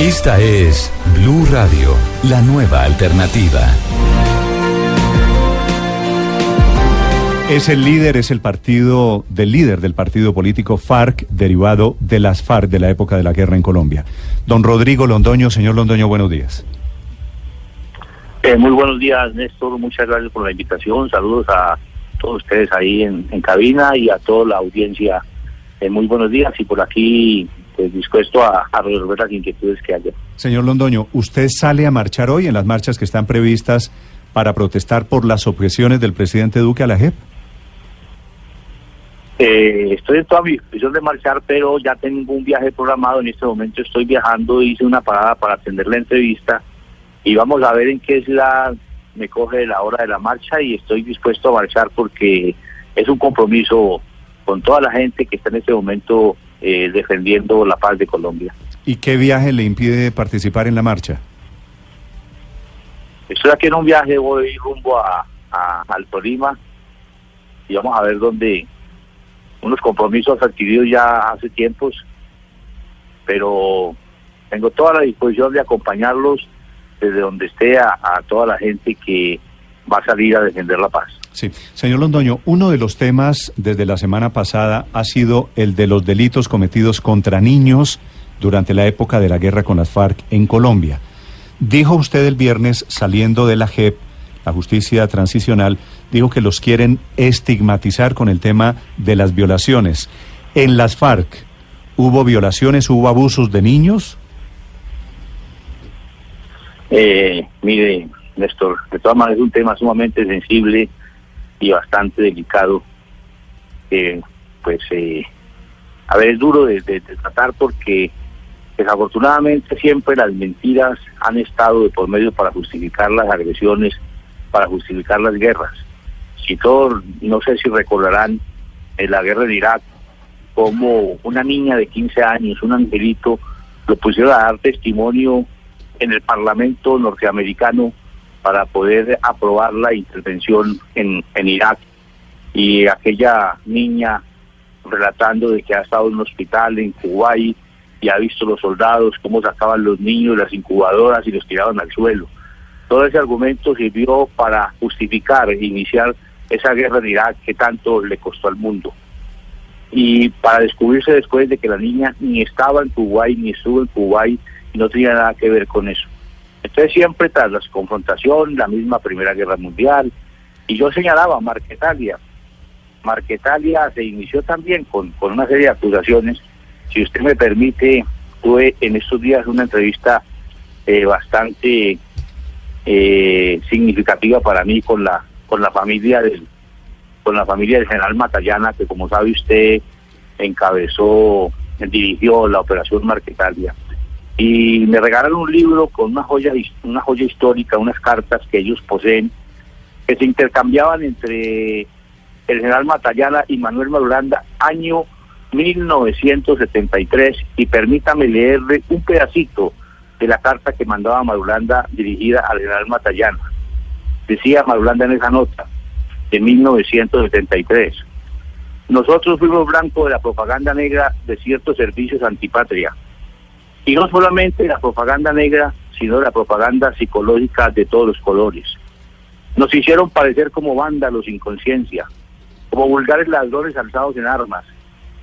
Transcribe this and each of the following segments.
Esta es Blue Radio, la nueva alternativa. Es el líder, es el partido del líder del partido político FARC, derivado de las FARC de la época de la guerra en Colombia. Don Rodrigo Londoño, señor Londoño, buenos días. Eh, muy buenos días, Néstor. Muchas gracias por la invitación. Saludos a todos ustedes ahí en, cabina y a toda la audiencia. Eh, muy buenos días y por aquí pues, dispuesto a, resolver las inquietudes que haya. Señor Londoño, ¿usted sale a marchar hoy en las marchas que están previstas para protestar por las objeciones del presidente Duque a la JEP? Eh, estoy en toda mi disposición de marchar, pero ya tengo un viaje programado. En este momento estoy viajando, hice una parada para atender la entrevista y vamos a ver en qué ciudad me coge la hora de la marcha y estoy dispuesto a marchar porque es un compromiso con toda la gente que está en este momento eh, defendiendo la paz de Colombia. ¿Y qué viaje le impide participar en la marcha? Estoy aquí en un viaje, voy rumbo a, al Tolima y vamos a ver dónde unos compromisos adquiridos ya hace tiempos, pero tengo toda la disposición de acompañarlos desde donde esté a, a toda la gente que va a salir a defender la paz. Sí, señor Londoño, uno de los temas desde la semana pasada ha sido el de los delitos cometidos contra niños durante la época de la guerra con las FARC en Colombia. Dijo usted el viernes, saliendo de la JEP, la justicia transicional, dijo que los quieren estigmatizar con el tema de las violaciones. En las FARC, ¿hubo violaciones, hubo abusos de niños? Eh, mire, Néstor, de todas maneras es un tema sumamente sensible y bastante delicado. pues, eh, a ver, es duro de, tratar porque desafortunadamente siempre las mentiras han estado de por medio para justificar las agresiones, para justificar las guerras. Si todos, no sé si recordarán en la guerra de Irak, como una niña de 15 años, un angelito, lo pusieron a dar testimonio en el Parlamento norteamericano para poder aprobar la intervención en, en Irak y aquella niña relatando de que ha estado en un hospital en Kuwait y ha visto los soldados cómo sacaban los niños las incubadoras y los tiraban al suelo. Todo ese argumento sirvió para justificar iniciar esa guerra en Irak que tanto le costó al mundo. Y para descubrirse después de que la niña ni estaba en Kuwait ni estuvo en Kuwait y no tenía nada que ver con eso. Entonces siempre tras la confrontación, la misma Primera Guerra Mundial, y yo señalaba Marquetalia. Marquetalia se inició también con, con una serie de acusaciones. Si usted me permite, tuve en estos días una entrevista eh, bastante eh, significativa para mí con la con la familia del con la familia del general Matallana, que como sabe usted encabezó, dirigió la operación Marquetalia y me regalaron un libro con una joya, una joya histórica, unas cartas que ellos poseen, que se intercambiaban entre el general Matallana y Manuel Maduranda, año 1973, y permítame leerle un pedacito de la carta que mandaba Maduranda dirigida al general Matallana. Decía Maduranda en esa nota, de 1973, nosotros fuimos blanco de la propaganda negra de ciertos servicios antipatria y no solamente la propaganda negra, sino la propaganda psicológica de todos los colores. Nos hicieron parecer como vándalos sin conciencia, como vulgares ladrones alzados en armas,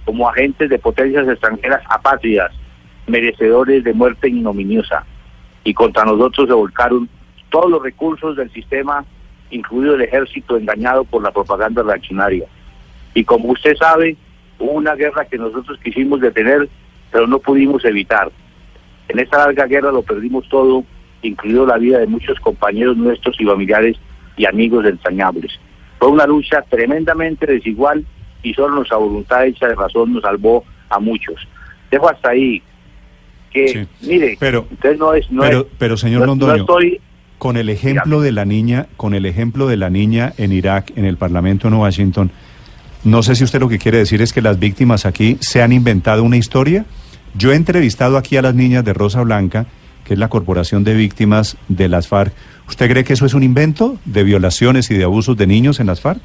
como agentes de potencias extranjeras apátridas, merecedores de muerte ignominiosa. Y contra nosotros se volcaron todos los recursos del sistema, incluido el ejército engañado por la propaganda reaccionaria. Y como usted sabe, hubo una guerra que nosotros quisimos detener, pero no pudimos evitar. En esta larga guerra lo perdimos todo, incluido la vida de muchos compañeros nuestros y familiares y amigos entrañables. Fue una lucha tremendamente desigual y solo nuestra voluntad hecha de razón nos salvó a muchos. Dejo hasta ahí. que, mire, pero, entonces no es... No pero, es, pero señor no- Londoño, no estoy- con el ejemplo Dígame. de la niña, con el ejemplo de la niña en Irak, en el Parlamento en Washington, no sé si usted lo que quiere decir es que las víctimas aquí se han inventado una historia. Yo he entrevistado aquí a las niñas de Rosa Blanca, que es la corporación de víctimas de las FARC. ¿Usted cree que eso es un invento de violaciones y de abusos de niños en las FARC?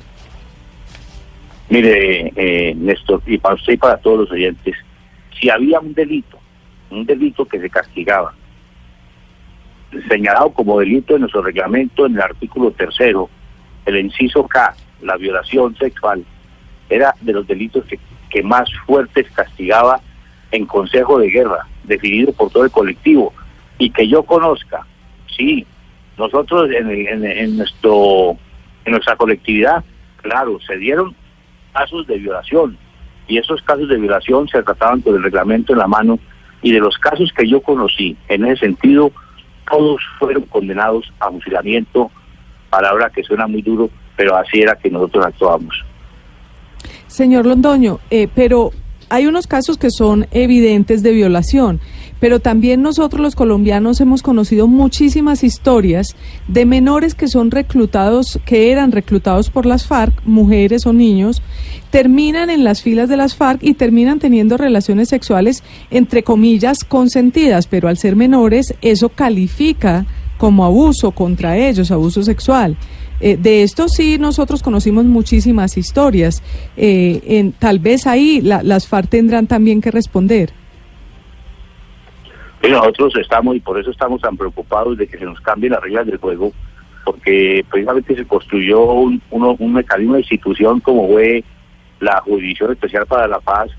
Mire, eh, Néstor, y para usted y para todos los oyentes, si había un delito, un delito que se castigaba, señalado como delito en nuestro reglamento en el artículo tercero, el inciso K, la violación sexual, era de los delitos que, que más fuertes castigaba en Consejo de Guerra, definido por todo el colectivo, y que yo conozca, sí, nosotros en, nuestro en nuestra colectividad, claro, se dieron casos de violación y esos casos de violación se trataban con el reglamento en la mano y de los casos que yo conocí en ese sentido todos fueron condenados a fusilamiento palabra que suena muy duro pero así era que nosotros actuábamos Señor Londoño, eh, pero hay unos casos que son evidentes de violación, pero también nosotros los colombianos hemos conocido muchísimas historias de menores que son reclutados, que eran reclutados por las FARC, mujeres o niños, terminan en las filas de las FARC y terminan teniendo relaciones sexuales, entre comillas, consentidas, pero al ser menores eso califica como abuso contra ellos, abuso sexual. Eh, de esto sí nosotros conocimos muchísimas historias. Eh, en, tal vez ahí la- las FARC tendrán también que responder. y nosotros estamos y por eso estamos tan preocupados de que se nos cambien las reglas del juego porque precisamente se construyó un, uno- un mecanismo de institución como fue la Jurisdicción Especial para la Paz,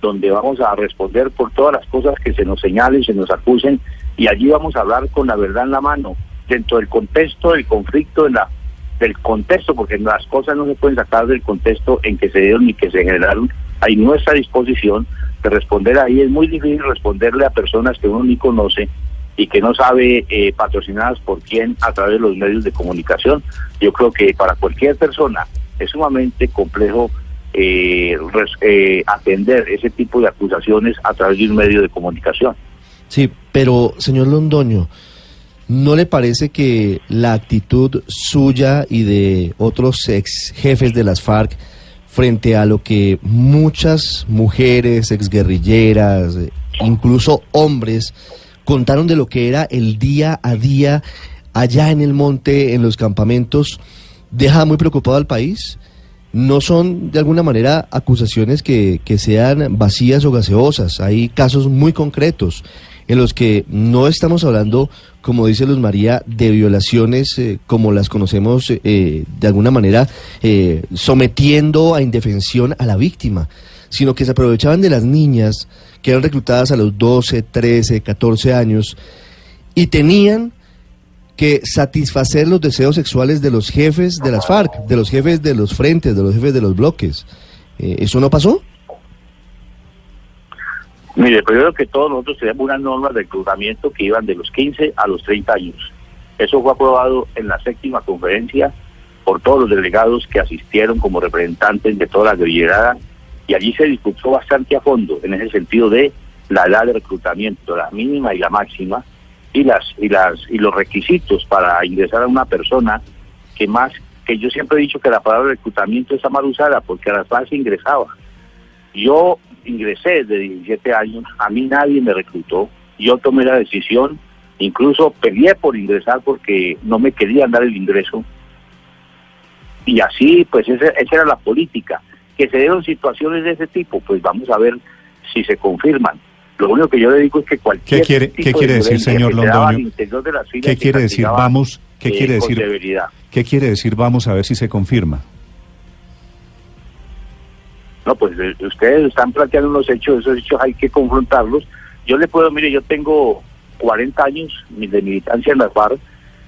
donde vamos a responder por todas las cosas que se nos señalen, se nos acusen, y allí vamos a hablar con la verdad en la mano, dentro del contexto del conflicto, en la, del contexto, porque las cosas no se pueden sacar del contexto en que se dieron ni que se generaron, hay nuestra disposición de responder ahí. Es muy difícil responderle a personas que uno ni conoce y que no sabe eh, patrocinadas por quién a través de los medios de comunicación. Yo creo que para cualquier persona es sumamente complejo eh, res- eh, atender ese tipo de acusaciones a través de un medio de comunicación. Sí, pero señor Londoño, ¿no le parece que la actitud suya y de otros ex jefes de las FARC frente a lo que muchas mujeres, exguerrilleras, incluso hombres, contaron de lo que era el día a día allá en el monte, en los campamentos, deja muy preocupado al país? no son de alguna manera acusaciones que, que sean vacías o gaseosas. Hay casos muy concretos en los que no estamos hablando, como dice Luz María, de violaciones eh, como las conocemos eh, de alguna manera eh, sometiendo a indefensión a la víctima, sino que se aprovechaban de las niñas que eran reclutadas a los 12, 13, 14 años y tenían que satisfacer los deseos sexuales de los jefes de las FARC, de los jefes de los frentes, de los jefes de los bloques. Eh, ¿Eso no pasó? Mire, primero que todo, nosotros tenemos unas normas de reclutamiento que iban de los 15 a los 30 años. Eso fue aprobado en la séptima conferencia por todos los delegados que asistieron como representantes de toda la guerrillera y allí se discutió bastante a fondo en ese sentido de la edad de reclutamiento, la mínima y la máxima, y las y las y los requisitos para ingresar a una persona que más que yo siempre he dicho que la palabra reclutamiento está mal usada porque a las se ingresaba. Yo ingresé de 17 años, a mí nadie me reclutó, yo tomé la decisión, incluso peleé por ingresar porque no me querían dar el ingreso. Y así, pues esa, esa era la política. Que se dieron situaciones de ese tipo, pues vamos a ver si se confirman. Lo único que yo le digo es que cualquier ¿Qué quiere- tipo qué de quiere decir, violencia señor se Londoño? de ¿Qué quiere decir vamos? ¿Qué eh, quiere decir? ¿Qué quiere decir vamos a ver si se confirma? No, pues eh, ustedes están planteando unos hechos, esos hechos hay que confrontarlos. Yo le puedo, mire, yo tengo 40 años de militancia en las FARC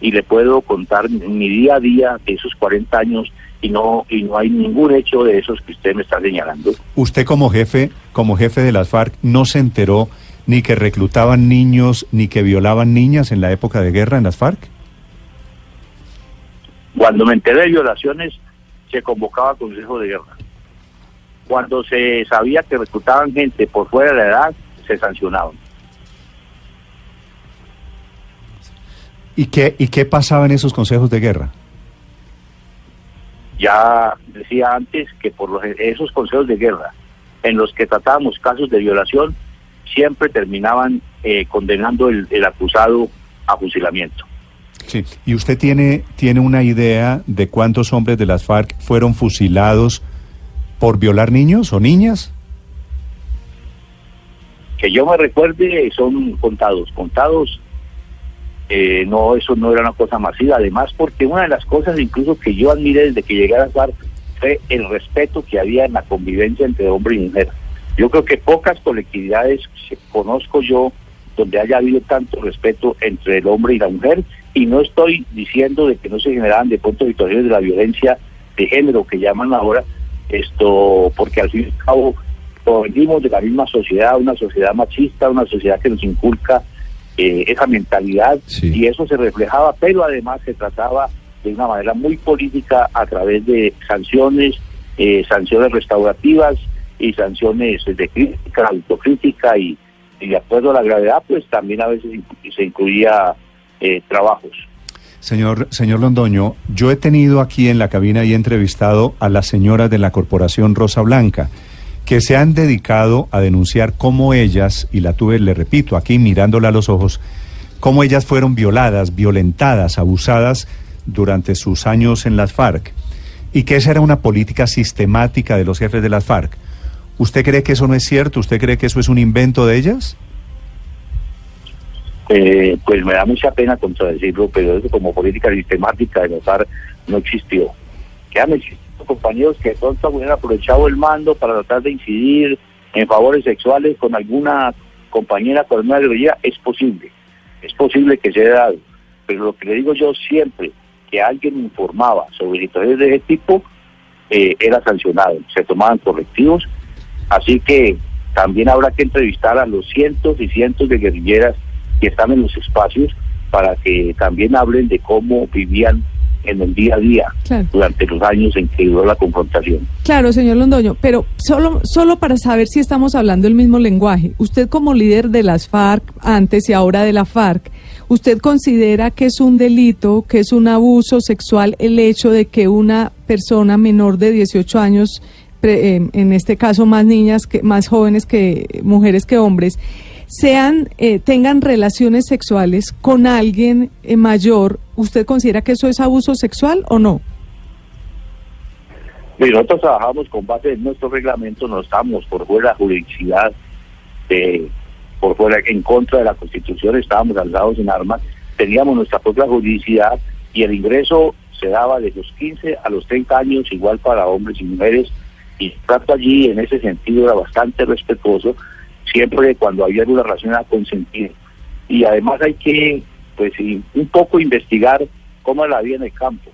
y le puedo contar mi- mi día a día de esos 40 años y no y no hay ningún hecho de esos que usted me está señalando. Usted como jefe, como jefe de las FARC, no se enteró ni que reclutaban niños ni que violaban niñas en la época de guerra en las FARC. Cuando me enteré de violaciones, se convocaba Consejo de Guerra. Cuando se sabía que reclutaban gente por fuera de la edad, se sancionaban. ¿Y qué, ¿Y qué pasaba en esos consejos de guerra? Ya decía antes que por los, esos consejos de guerra en los que tratábamos casos de violación, siempre terminaban eh, condenando el, el acusado a fusilamiento. Sí, ¿y usted tiene, tiene una idea de cuántos hombres de las FARC fueron fusilados por violar niños o niñas? Que yo me recuerde, son contados, contados. Eh, no, eso no era una cosa masiva. Además, porque una de las cosas incluso que yo admiré desde que llegué a FARC fue el respeto que había en la convivencia entre hombre y mujer. Yo creo que pocas colectividades conozco yo donde haya habido tanto respeto entre el hombre y la mujer y no estoy diciendo de que no se generaban de pronto situaciones de la violencia de género que llaman ahora esto porque al fin y al cabo venimos de la misma sociedad, una sociedad machista, una sociedad que nos inculca eh, esa mentalidad y eso se reflejaba, pero además se trataba de una manera muy política a través de sanciones, eh, sanciones restaurativas y sanciones de crítica, autocrítica y, y de acuerdo a la gravedad, pues también a veces se incluía eh, trabajos. Señor, señor Londoño, yo he tenido aquí en la cabina y he entrevistado a las señoras de la Corporación Rosa Blanca que se han dedicado a denunciar cómo ellas, y la tuve, le repito, aquí mirándola a los ojos, cómo ellas fueron violadas, violentadas, abusadas durante sus años en las FARC, y que esa era una política sistemática de los jefes de las FARC. ¿Usted cree que eso no es cierto? ¿Usted cree que eso es un invento de ellas? Eh, pues me da mucha pena contradecirlo, pero eso como política sistemática de notar no existió. Que han existido compañeros que de pronto hubieran aprovechado el mando para tratar de incidir en favores sexuales con alguna compañera con una guerrilla, es posible, es posible que se haya dado, pero lo que le digo yo siempre, que alguien informaba sobre situaciones de ese tipo, eh, era sancionado, se tomaban correctivos, así que también habrá que entrevistar a los cientos y cientos de guerrilleras que están en los espacios para que también hablen de cómo vivían en el día a día durante los años en que duró la confrontación. Claro, señor Londoño, pero solo, solo para saber si estamos hablando el mismo lenguaje, usted como líder de las FARC antes y ahora de la FARC, ¿usted considera que es un delito, que es un abuso sexual el hecho de que una persona menor de 18 años, eh, en este caso más niñas, que, más jóvenes que mujeres que hombres, sean eh, tengan relaciones sexuales con alguien eh, mayor, ¿usted considera que eso es abuso sexual o no? nosotros trabajamos con base en nuestro reglamento, no estamos por fuera de la jurisdicción, por fuera en contra de la Constitución, estábamos alzados en armas, teníamos nuestra propia jurisdicción y el ingreso se daba de los 15 a los 30 años, igual para hombres y mujeres, y el trato allí en ese sentido era bastante respetuoso, siempre cuando había alguna relación a consentir. Y además hay que, pues, un poco investigar cómo la vida en el campo.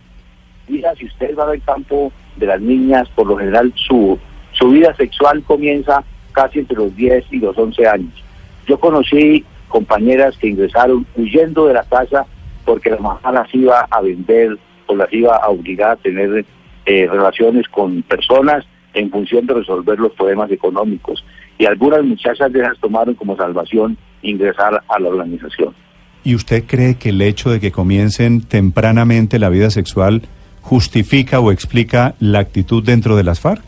Mira, si usted va al campo de las niñas, por lo general su, su vida sexual comienza casi entre los 10 y los 11 años. Yo conocí compañeras que ingresaron huyendo de la casa porque la mamá las iba a vender o las iba a obligar a tener eh, relaciones con personas en función de resolver los problemas económicos y algunas muchachas de esas tomaron como salvación ingresar a la organización. ¿Y usted cree que el hecho de que comiencen tempranamente la vida sexual justifica o explica la actitud dentro de las FARC?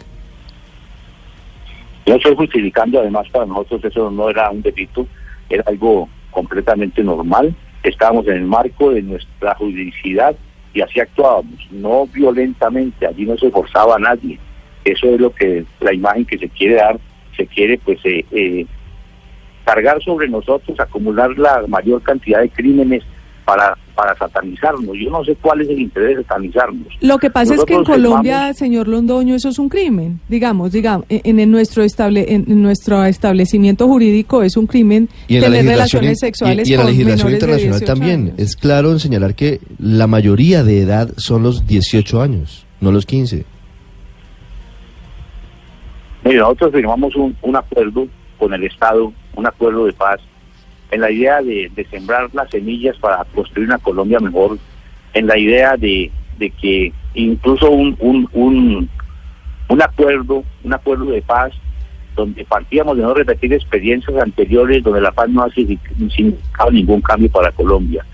Yo estoy justificando, además para nosotros eso no era un delito, era algo completamente normal. Estábamos en el marco de nuestra juridicidad y así actuábamos, no violentamente, allí no se forzaba a nadie. Eso es lo que la imagen que se quiere dar se quiere pues eh, eh, cargar sobre nosotros, acumular la mayor cantidad de crímenes para, para satanizarnos. Yo no sé cuál es el interés de satanizarnos. Lo que pasa es que en Colombia, señor Londoño, eso es un crimen, digamos, digamos, en, nuestro estable, en, nuestro establecimiento jurídico es un crimen tener relaciones sexuales y, en la legislación internacional también. Es claro en señalar que la mayoría de edad son los 18 años, no los 15 nosotros firmamos un, un acuerdo con el Estado, un acuerdo de paz, en la idea de, sembrar las semillas para construir una Colombia mejor, en la idea de, que incluso un, un, un, un acuerdo, un acuerdo de paz donde partíamos de no repetir experiencias anteriores donde la paz no ha significado ningún cambio para Colombia.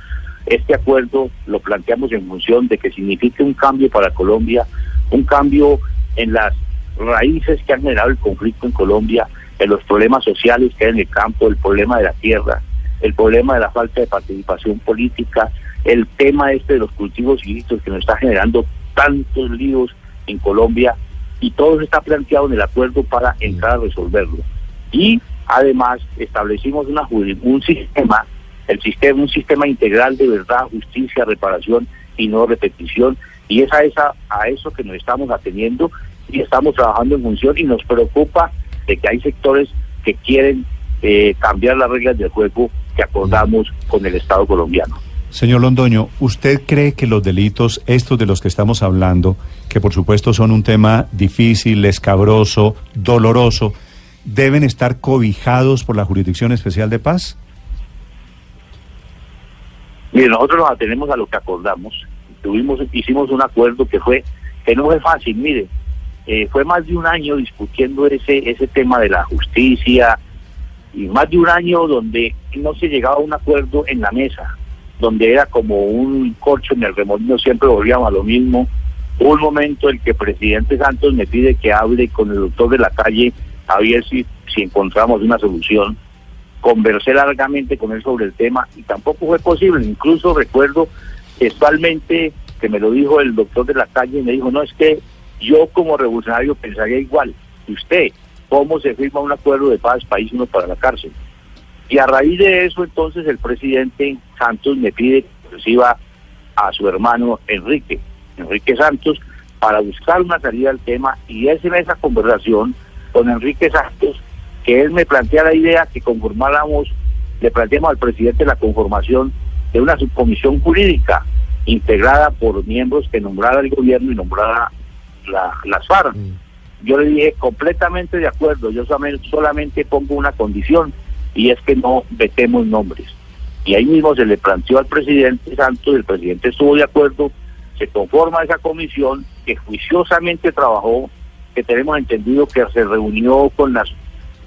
este acuerdo lo planteamos en función de que signifique un cambio para Colombia, un cambio en las raíces que han generado el conflicto en Colombia, en los problemas sociales que hay en el campo, el problema de la tierra, el problema de la falta de participación política, el tema este de los cultivos ilícitos que nos está generando tantos líos en Colombia y todo está planteado en el acuerdo para entrar a resolverlo. Y además establecimos una, un sistema, el sistema, un sistema integral de verdad, justicia, reparación y no repetición, y es a, esa, a eso que nos estamos atendiendo y estamos trabajando en función y nos preocupa de que hay sectores que quieren eh, cambiar las reglas del juego que acordamos con el Estado colombiano. Señor Londoño, ¿usted cree que los delitos, estos de los que estamos hablando, que por supuesto son un tema difícil, escabroso, doloroso, deben estar cobijados por la Jurisdicción Especial de Paz? Mire, nosotros nos atenemos a lo que acordamos. Tuvimos, hicimos un acuerdo que fue, que no fue fácil, mire, eh, fue más de un año discutiendo ese, ese tema de la justicia y más de un año donde no se llegaba a un acuerdo en la mesa, donde era como un corcho en el remolino, siempre volvíamos a lo mismo. Hubo un momento en que el presidente Santos me pide que hable con el doctor de la calle a ver si, si encontramos una solución. Conversé largamente con él sobre el tema y tampoco fue posible. Incluso recuerdo textualmente que me lo dijo el doctor de la calle y me dijo, no, es que yo como revolucionario pensaría igual que usted, cómo se firma un acuerdo de paz país uno para la cárcel. Y a raíz de eso entonces el presidente Santos me pide que reciba a su hermano Enrique, Enrique Santos, para buscar una salida al tema y es en esa conversación con Enrique Santos que él me plantea la idea que conformáramos, le planteamos al presidente la conformación de una subcomisión jurídica integrada por miembros que nombrara el gobierno y nombrara la, las FARC. Mm. Yo le dije completamente de acuerdo, yo solamente pongo una condición y es que no vetemos nombres. Y ahí mismo se le planteó al presidente Santos, el presidente estuvo de acuerdo, se conforma esa comisión que juiciosamente trabajó, que tenemos entendido que se reunió con las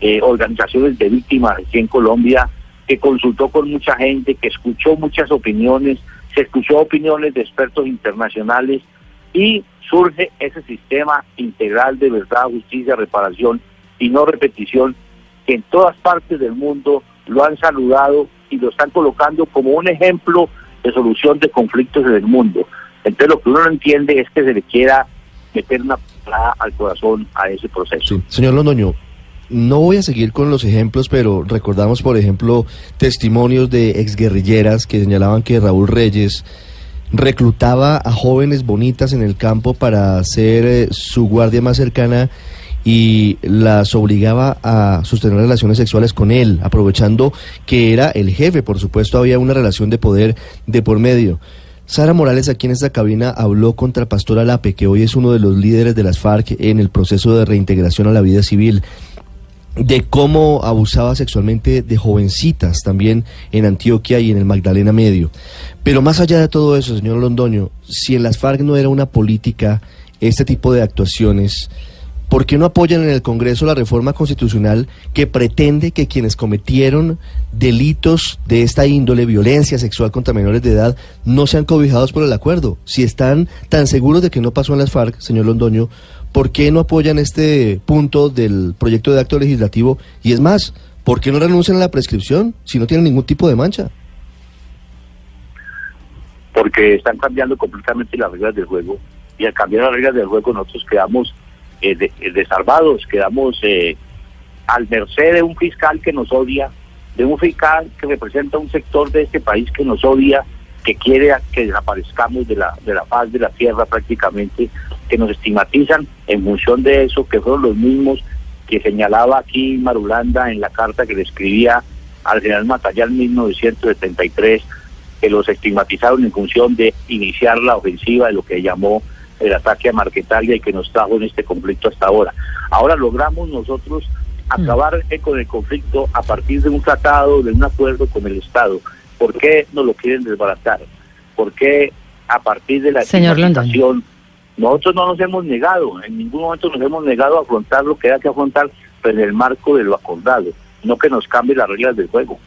eh, organizaciones de víctimas aquí en Colombia, que consultó con mucha gente, que escuchó muchas opiniones, se escuchó opiniones de expertos internacionales y surge ese sistema integral de verdad, justicia, reparación y no repetición que en todas partes del mundo lo han saludado y lo están colocando como un ejemplo de solución de conflictos en el mundo. Entonces lo que uno no entiende es que se le quiera meter una palabra al corazón a ese proceso. Señor Londoño, no voy a seguir con los ejemplos, pero recordamos, por ejemplo, testimonios de exguerrilleras que señalaban que Raúl Reyes reclutaba a jóvenes bonitas en el campo para ser eh, su guardia más cercana y las obligaba a sostener relaciones sexuales con él, aprovechando que era el jefe, por supuesto había una relación de poder de por medio. Sara Morales aquí en esta cabina habló contra Pastor Alape, que hoy es uno de los líderes de las FARC en el proceso de reintegración a la vida civil de cómo abusaba sexualmente de jovencitas también en Antioquia y en el Magdalena Medio. Pero más allá de todo eso, señor Londoño, si en las FARC no era una política este tipo de actuaciones, ¿por qué no apoyan en el Congreso la reforma constitucional que pretende que quienes cometieron delitos de esta índole, violencia sexual contra menores de edad, no sean cobijados por el acuerdo? Si están tan seguros de que no pasó en las FARC, señor Londoño, ¿por qué no apoyan este punto del proyecto de acto legislativo? Y es más, ¿por qué no renuncian a la prescripción si no tienen ningún tipo de mancha? Porque están cambiando completamente las reglas del juego y al cambiar las reglas del juego nosotros quedamos eh, eh desarmados, quedamos eh, al merced de un fiscal que nos odia, de un fiscal que representa un sector de este país que nos odia que quiere que desaparezcamos de la, de la paz de la tierra prácticamente, que nos estigmatizan en función de eso, que fueron los mismos que señalaba aquí Marulanda en la carta que le escribía al general Matallán en 1973, que los estigmatizaron en función de iniciar la ofensiva de lo que llamó el ataque a Marquetalia y que nos trajo en este conflicto hasta ahora. Ahora logramos nosotros acabar mm. con el conflicto a partir de un tratado, de un acuerdo con el Estado. ¿Por qué nos lo quieren desbaratar? ¿Por qué a partir de la Señor nosotros no nos hemos negado, en ningún momento nos hemos negado a afrontar lo que hay que afrontar pero en el marco de lo acordado, no que nos cambie las reglas del juego.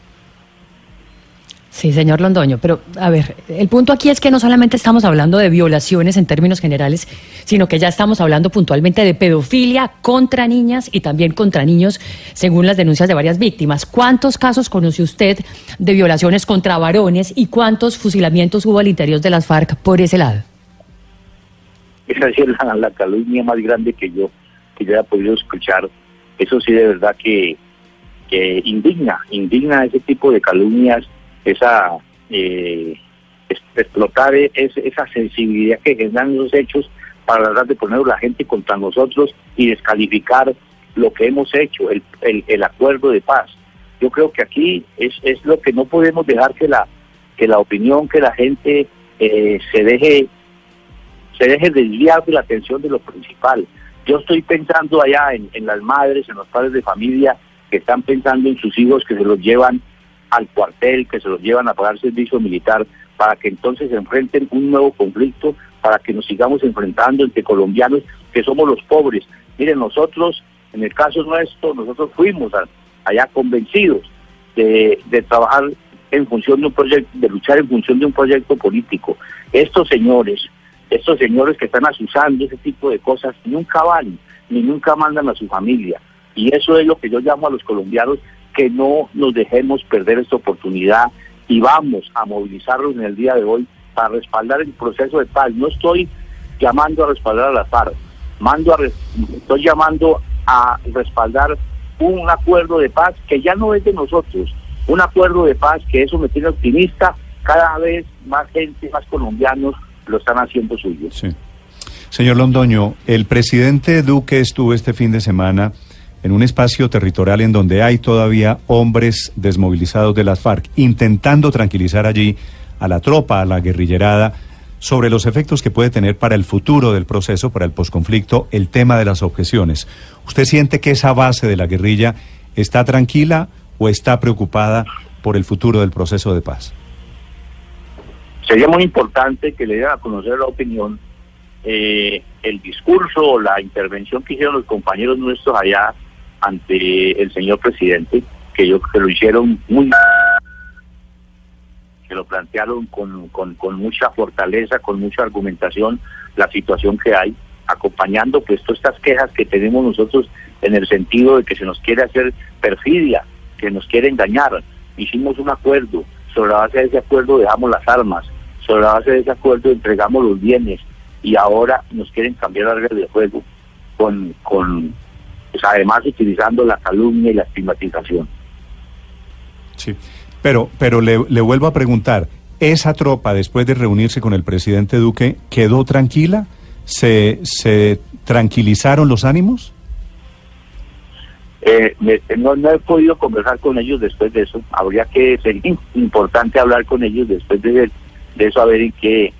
Sí, señor Londoño, pero a ver, el punto aquí es que no solamente estamos hablando de violaciones en términos generales, sino que ya estamos hablando puntualmente de pedofilia contra niñas y también contra niños, según las denuncias de varias víctimas. ¿Cuántos casos conoce usted de violaciones contra varones y cuántos fusilamientos hubo al interior de las FARC por ese lado? Esa es la, calumnia más grande que yo, que yo haya podido escuchar. Eso sí, de verdad que indigna, indigna ese tipo de calumnias esa eh, explotar e-, esa sensibilidad que generan los hechos para tratar de poner a la gente contra nosotros y descalificar lo que hemos hecho, el, el, acuerdo de paz. Yo creo que aquí es, es lo que no podemos dejar que la que la opinión, que la gente eh, se deje se deje desviar de la atención de lo principal. Yo estoy pensando allá en, en las madres, en los padres de familia que están pensando en sus hijos que se los llevan al cuartel, que se los llevan a pagar servicio militar, para que entonces enfrenten un nuevo conflicto, para que nos sigamos enfrentando entre colombianos que somos los pobres. Miren, nosotros, en el caso nuestro, nosotros fuimos allá convencidos de, de trabajar en función de un proyecto, de luchar en función de un proyecto político. Estos señores, estos señores que están asusando ese tipo de cosas, nunca van, ni nunca mandan a su familia. Y eso es lo que yo llamo a los colombianos que no nos dejemos perder esta oportunidad y vamos a movilizarnos en el día de hoy para respaldar el proceso de paz. No estoy llamando a respaldar a la FARC, mando a estoy llamando a respaldar un acuerdo de paz que ya no es de nosotros, un acuerdo de paz que eso me tiene optimista, cada vez más gente, más colombianos lo están haciendo suyo. Sí. Señor Londoño, el presidente Duque estuvo este fin de semana en un espacio territorial en donde hay todavía hombres desmovilizados de las FARC, intentando tranquilizar allí a la tropa, a la guerrillerada, sobre los efectos que puede tener para el futuro del proceso, para el posconflicto, el tema de las objeciones. ¿Usted siente que esa base de la guerrilla está tranquila o está preocupada por el futuro del proceso de paz? Sería muy importante que le dieran a conocer la opinión, eh, el discurso o la intervención que hicieron los compañeros nuestros allá ante el señor presidente, que yo que lo hicieron muy que lo plantearon con, con, con mucha fortaleza, con mucha argumentación, la situación que hay, acompañando pues todas estas quejas que tenemos nosotros en el sentido de que se nos quiere hacer perfidia, que nos quiere engañar. Hicimos un acuerdo, sobre la base de ese acuerdo dejamos las armas, sobre la base de ese acuerdo entregamos los bienes y ahora nos quieren cambiar la regla de juego con, con, pues además utilizando la calumnia y la estigmatización. Sí, pero, pero le, vuelvo a preguntar, ¿esa tropa después de reunirse con el presidente Duque quedó tranquila? ¿Se, se tranquilizaron los ánimos? Eh, no, no, he podido conversar con ellos después de eso. Habría que ser importante hablar con ellos después de, de eso, a ver en qué.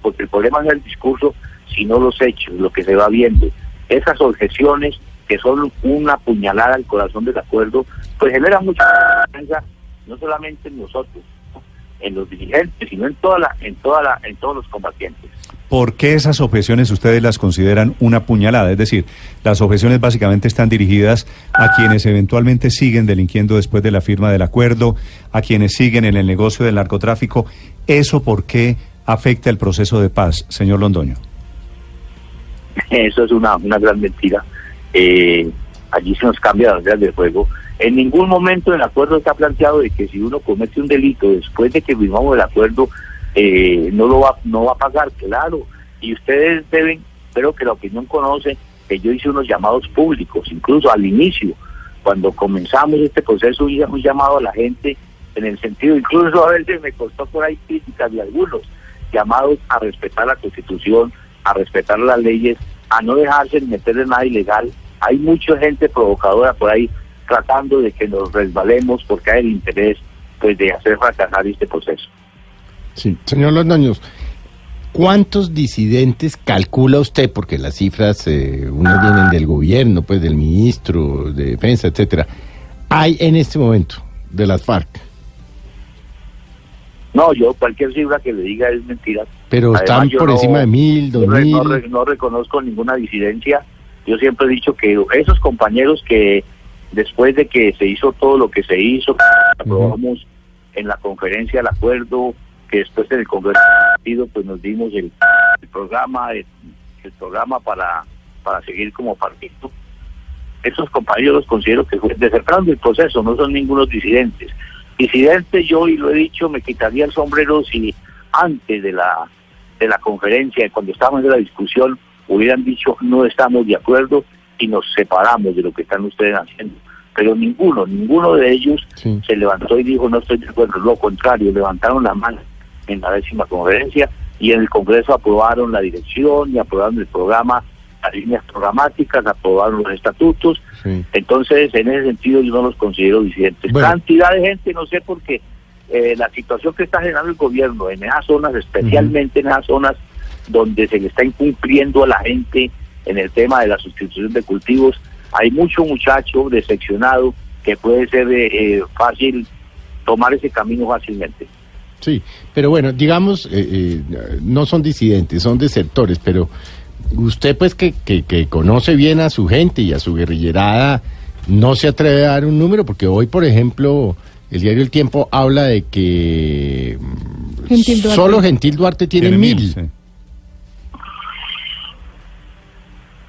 Porque el problema no es el discurso, sino los hechos, lo que se va viendo. Esas objeciones que son una puñalada al corazón del acuerdo, pues genera mucha confianza, no solamente en nosotros, en los dirigentes, sino en toda la, en toda la, en todos los combatientes. ¿Por qué esas objeciones ustedes las consideran una puñalada? Es decir, las objeciones básicamente están dirigidas a quienes eventualmente siguen delinquiendo después de la firma del acuerdo, a quienes siguen en el negocio del narcotráfico. ¿Eso por qué afecta el proceso de paz, señor Londoño? Eso es una, una gran mentira eh, allí se nos cambia las reglas del juego. En ningún momento el acuerdo está planteado de que si uno comete un delito después de que firmamos el acuerdo, eh, no lo va, no va a pagar, claro. Y ustedes deben, espero que la opinión conoce, que yo hice unos llamados públicos, incluso al inicio, cuando comenzamos este proceso, hice un llamado a la gente en el sentido, incluso a veces me costó por ahí críticas de algunos, llamados a respetar la constitución, a respetar las leyes, a no dejarse meter en nada ilegal. Hay mucha gente provocadora por ahí tratando de que nos resbalemos porque hay el interés pues de hacer fracasar este proceso. Sí, señor Londoños, ¿cuántos disidentes calcula usted? Porque las cifras, eh, unas vienen del gobierno, pues del ministro de defensa, etcétera. Hay en este momento de las FARC. No, yo cualquier cifra que le diga es mentira. Pero están por encima de mil, dos mil. No, reconozco ninguna disidencia. Yo siempre he dicho que esos compañeros que después de que se hizo todo lo que se hizo, aprobamos en la conferencia el acuerdo, que después en el Congreso partido pues nos dimos el, programa, el, programa para, para seguir como partido. Esos compañeros los considero que desertaron el proceso, no son ningunos disidentes. Disidente yo, y lo he dicho, me quitaría el sombrero si antes de la, de la conferencia, cuando estábamos en la discusión, hubieran dicho no estamos de acuerdo y nos separamos de lo que están ustedes haciendo. Pero ninguno, ninguno de ellos se levantó y dijo no estoy de acuerdo. Lo contrario, levantaron la mano en la décima conferencia y en el Congreso aprobaron la dirección y aprobaron el programa, las líneas programáticas, aprobaron los estatutos. Entonces, en ese sentido, yo no los considero disidentes. Cantidad de gente, no sé por qué, eh, la situación que está generando el gobierno en esas zonas, especialmente en esas zonas donde se le está incumpliendo a la gente en el tema de la sustitución de cultivos, hay mucho muchacho decepcionado que puede ser eh, fácil tomar ese camino fácilmente. Sí, pero bueno, digamos, eh, eh, no son disidentes, son desertores, pero usted pues que, que, conoce bien a su gente y a su guerrillerada, no se atreve a dar un número, porque hoy, por ejemplo, el diario El Tiempo habla de que solo Gentil Duarte tiene, mil.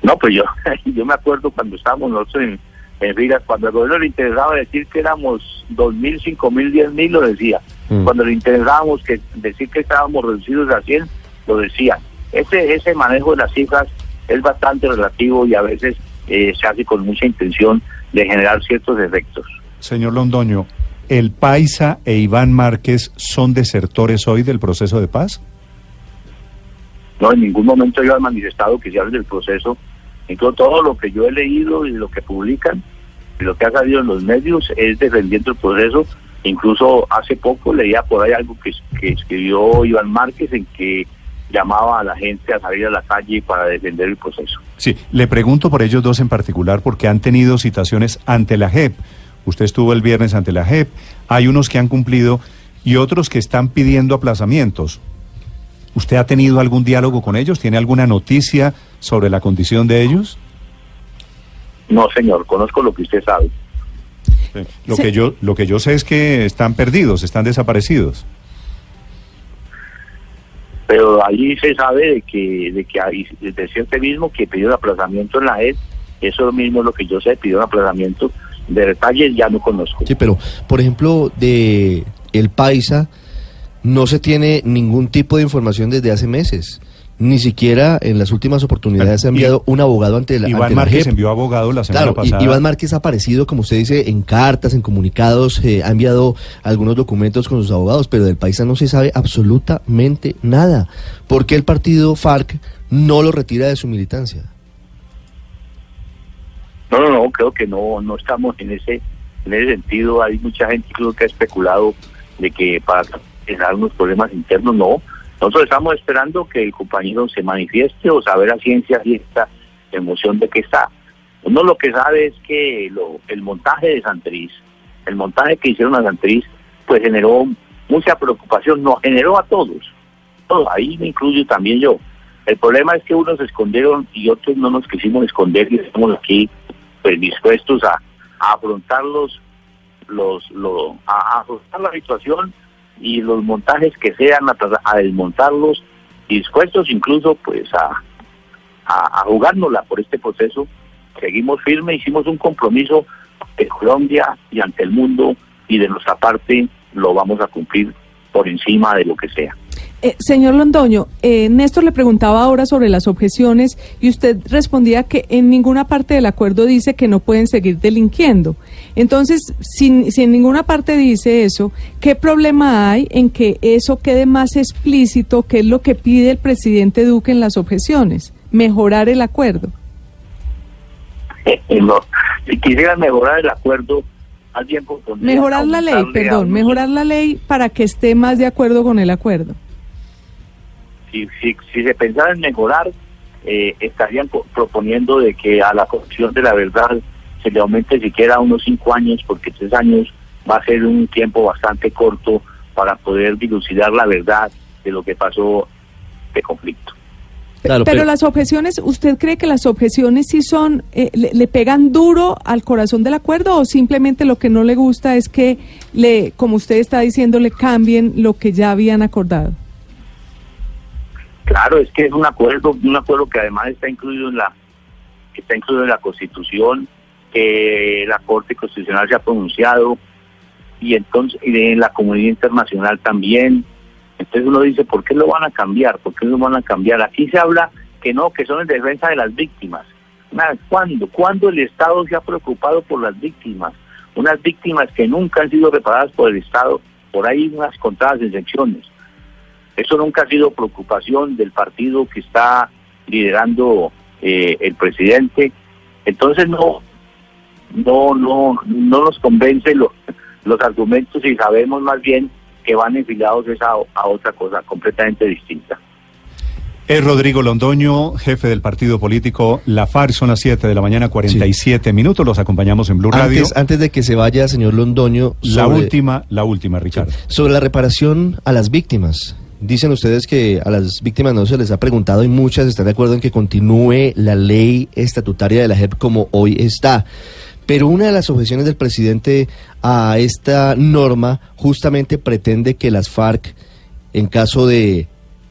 No, pues yo, yo me acuerdo cuando estábamos nosotros en, en Rigas, cuando el gobierno le interesaba decir que éramos dos mil, cinco mil, diez mil, lo decía. Mm. Cuando le interesábamos que decir que estábamos reducidos a 100, lo decía. Ese, ese manejo de las cifras es bastante relativo y a veces eh, se hace con mucha intención de generar ciertos efectos. Señor Londoño, ¿el Paisa e Iván Márquez son desertores hoy del proceso de paz? No, en ningún momento yo he manifestado que se hable del proceso. Incluso todo lo que yo he leído y lo que publican y lo que ha salido en los medios es defendiendo el proceso Incluso hace poco leía por ahí algo que, escribió Iván Márquez en que llamaba a la gente a salir a la calle para defender el proceso. Sí, le pregunto por ellos dos en particular porque han tenido citaciones ante la JEP. Usted estuvo el viernes ante la JEP, hay unos que han cumplido y otros que están pidiendo aplazamientos. ¿Usted ha tenido algún diálogo con ellos? ¿Tiene alguna noticia sobre la condición de ellos? No, señor, conozco lo que usted sabe. Lo, que yo, lo que yo sé es que están perdidos, están desaparecidos. Pero allí se sabe de que, de que hay, de mismo que pidió un aplazamiento en la ED, eso mismo es lo que yo sé, pidió un aplazamiento de detalles ya no conozco. Sí, pero por ejemplo, de El Paisa no se tiene ningún tipo de información desde hace meses. Ni siquiera en las últimas oportunidades se ha enviado un abogado ante la Iván Márquez envió abogado la semana pasada. Iván Márquez ha aparecido, como usted dice, en cartas, en comunicados, eh, ha enviado algunos documentos con sus abogados, pero del país no se sabe absolutamente nada. ¿Por qué el partido FARC no lo retira de su militancia? No, no, no, creo que no, no estamos en ese, en ese sentido. Hay mucha gente incluso que ha especulado de que para generar unos problemas internos, no nosotros estamos esperando que el compañero se manifieste o saber a ciencia cierta emoción de que está. Uno lo que sabe es que lo, el montaje de Santriz, el montaje que hicieron a Santriz, pues generó mucha preocupación, nos generó a todos. Todo, ahí me incluyo también yo. El problema es que unos se escondieron y otros no nos quisimos esconder y estamos aquí pues, dispuestos a, afrontar los, los, a afrontar la situación y los montajes que sean a, desmontarlos dispuestos incluso pues a, a, jugárnosla por este proceso. Seguimos firmes, hicimos un compromiso de Colombia y ante el mundo y de nuestra parte lo vamos a cumplir por encima de lo que sea. Eh, señor Londoño, eh, Néstor le preguntaba ahora sobre las objeciones y usted respondía que en ninguna parte del acuerdo dice que no pueden seguir delinquiendo. Entonces, si, si en ninguna parte dice eso, ¿qué problema hay en que eso quede más explícito? ¿Qué es lo que pide el presidente Duque en las objeciones? Mejorar el acuerdo. no, si quisieran mejorar el acuerdo, Mejorar la ley, perdón, mejorar la ley para que esté más de acuerdo con el acuerdo si, si, se pensara en mejorar, eh, estarían proponiendo de que a la Comisión de la Verdad se le aumente siquiera unos cinco años, porque tres años va a ser un tiempo bastante corto para poder dilucidar la verdad de lo que pasó de conflicto. pero, las objeciones, ¿usted cree que las objeciones sí son, eh, le, pegan duro al corazón del acuerdo o simplemente lo que no le gusta es que, le, como usted está diciendo, le cambien lo que ya habían acordado? Claro, es que es un acuerdo, un acuerdo que además está incluido en la, está incluido en la Constitución, que la Corte Constitucional se ha pronunciado y entonces y en la comunidad internacional también entonces uno dice, ¿por qué lo van a cambiar? ¿Por qué lo van a cambiar? Aquí se habla que no, que son en defensa de las víctimas. ¿Cuándo? ¿Cuándo el Estado se ha preocupado por las víctimas? Unas víctimas que nunca han sido reparadas por el Estado, por ahí unas contadas excepciones. Eso nunca ha sido preocupación del partido que está liderando eh, el presidente. Entonces no, no, no, no nos convence los, los argumentos y sabemos más bien que van enfilados a, otra cosa completamente distinta. Es Rodrigo Londoño, jefe del partido político La FARC, son las 7 de la mañana, 47 minutos, los acompañamos en Blue Radio. Antes de que se vaya, señor Londoño... la última, la última, Ricardo. Sobre la reparación a las víctimas. Dicen ustedes que a las víctimas no se les ha preguntado y muchas están de acuerdo en que continúe la ley estatutaria de la JEP como hoy está. Pero una de las objeciones del presidente a esta norma justamente pretende que las FARC, en caso de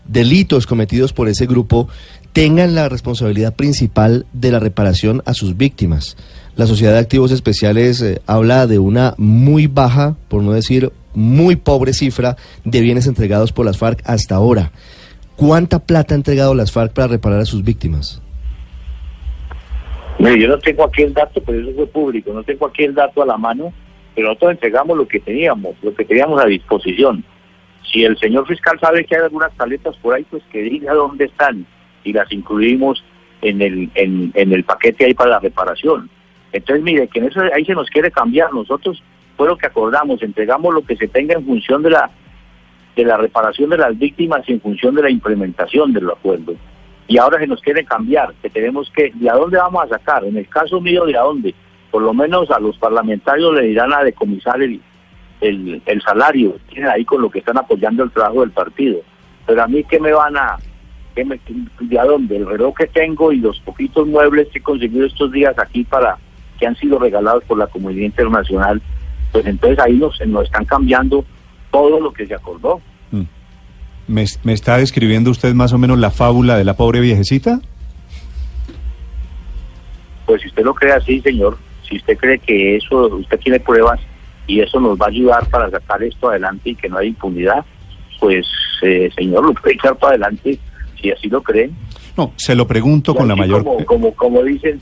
delitos cometidos por ese grupo, tengan la responsabilidad principal de la reparación a sus víctimas. La Sociedad de Activos Especiales eh, habla de una muy baja, por no decir muy pobre cifra de bienes entregados por las FARC hasta ahora. ¿Cuánta plata ha entregado las FARC para reparar a sus víctimas? Mire, yo no tengo aquí el dato, pero eso fue público, no tengo aquí el dato a la mano, pero nosotros entregamos lo que teníamos, lo que teníamos a disposición. Si el señor fiscal sabe que hay algunas paletas por ahí, pues que diga dónde están y las incluimos en el, en, en el paquete ahí para la reparación. Entonces, mire, que en eso ahí se nos quiere cambiar. Nosotros fue lo que acordamos, entregamos lo que se tenga en función de la de la reparación de las víctimas y en función de la implementación del acuerdo y ahora se nos quiere cambiar, que tenemos que, ¿de a dónde vamos a sacar? En el caso mío, ¿de a dónde? Por lo menos a los parlamentarios le dirán a decomisar el, el, el salario, tienen ahí con lo que están apoyando el trabajo del partido. Pero a mí, ¿qué me van a, qué me, de a dónde? El reloj que tengo y los poquitos muebles que he conseguido estos días aquí para, que han sido regalados por la comunidad internacional, pues entonces ahí nos, nos están cambiando todo lo que se acordó. Mm. ¿Me, está describiendo usted más o menos la fábula de la pobre viejecita? Pues si usted lo cree así, señor, si usted cree que eso, usted tiene pruebas y eso nos va a ayudar para sacar esto adelante y que no hay impunidad, pues, eh, señor, lo puede echar para adelante si así lo creen. No, se lo pregunto con la mayor... Como, como, como dicen,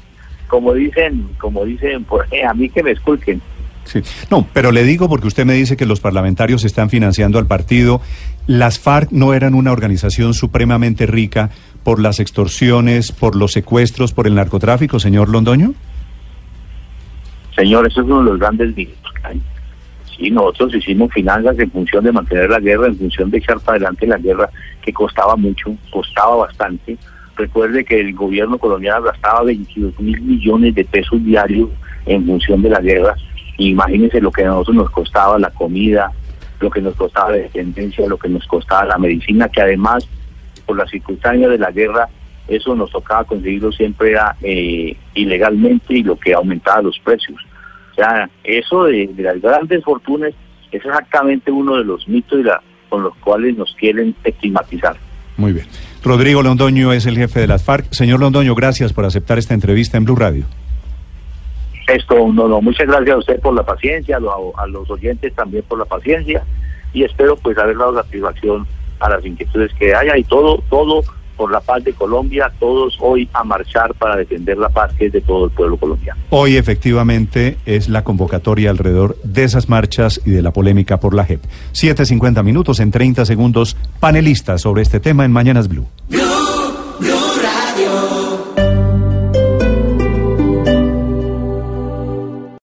como dicen, como dicen, por, a mí que me esculquen. Sí. No, pero le digo porque usted me dice que los parlamentarios están financiando al partido. Las FARC no eran una organización supremamente rica por las extorsiones, por los secuestros, por el narcotráfico, señor Londoño. Señor, eso es uno de los grandes mitos Sí, nosotros hicimos finanzas en función de mantener la guerra, en función de echar para adelante la guerra, que costaba mucho, costaba bastante. Recuerde que el gobierno colombiano gastaba 22 mil millones de pesos diarios en función de la guerra Imagínense lo que a nosotros nos costaba la comida, lo que nos costaba la dependencia, lo que nos costaba la medicina, que además, por las circunstancias de la guerra, eso nos tocaba conseguirlo siempre era, eh, ilegalmente y lo que aumentaba los precios. O sea, eso de, las grandes fortunas es exactamente uno de los mitos con los cuales nos quieren estigmatizar. Muy bien. Rodrigo Londoño es el jefe de las FARC. Señor Londoño, gracias por aceptar esta entrevista en Blue Radio. Esto, no, no, muchas gracias a usted por la paciencia, a, los oyentes también por la paciencia y espero pues haber dado satisfacción a las inquietudes que haya y todo, todo por la paz de Colombia, todos hoy a marchar para defender la paz que es de todo el pueblo colombiano. Hoy efectivamente es la convocatoria alrededor de esas marchas y de la polémica por la JEP. 7.50 minutos en 30 segundos, panelistas sobre este tema en Mañanas Blue.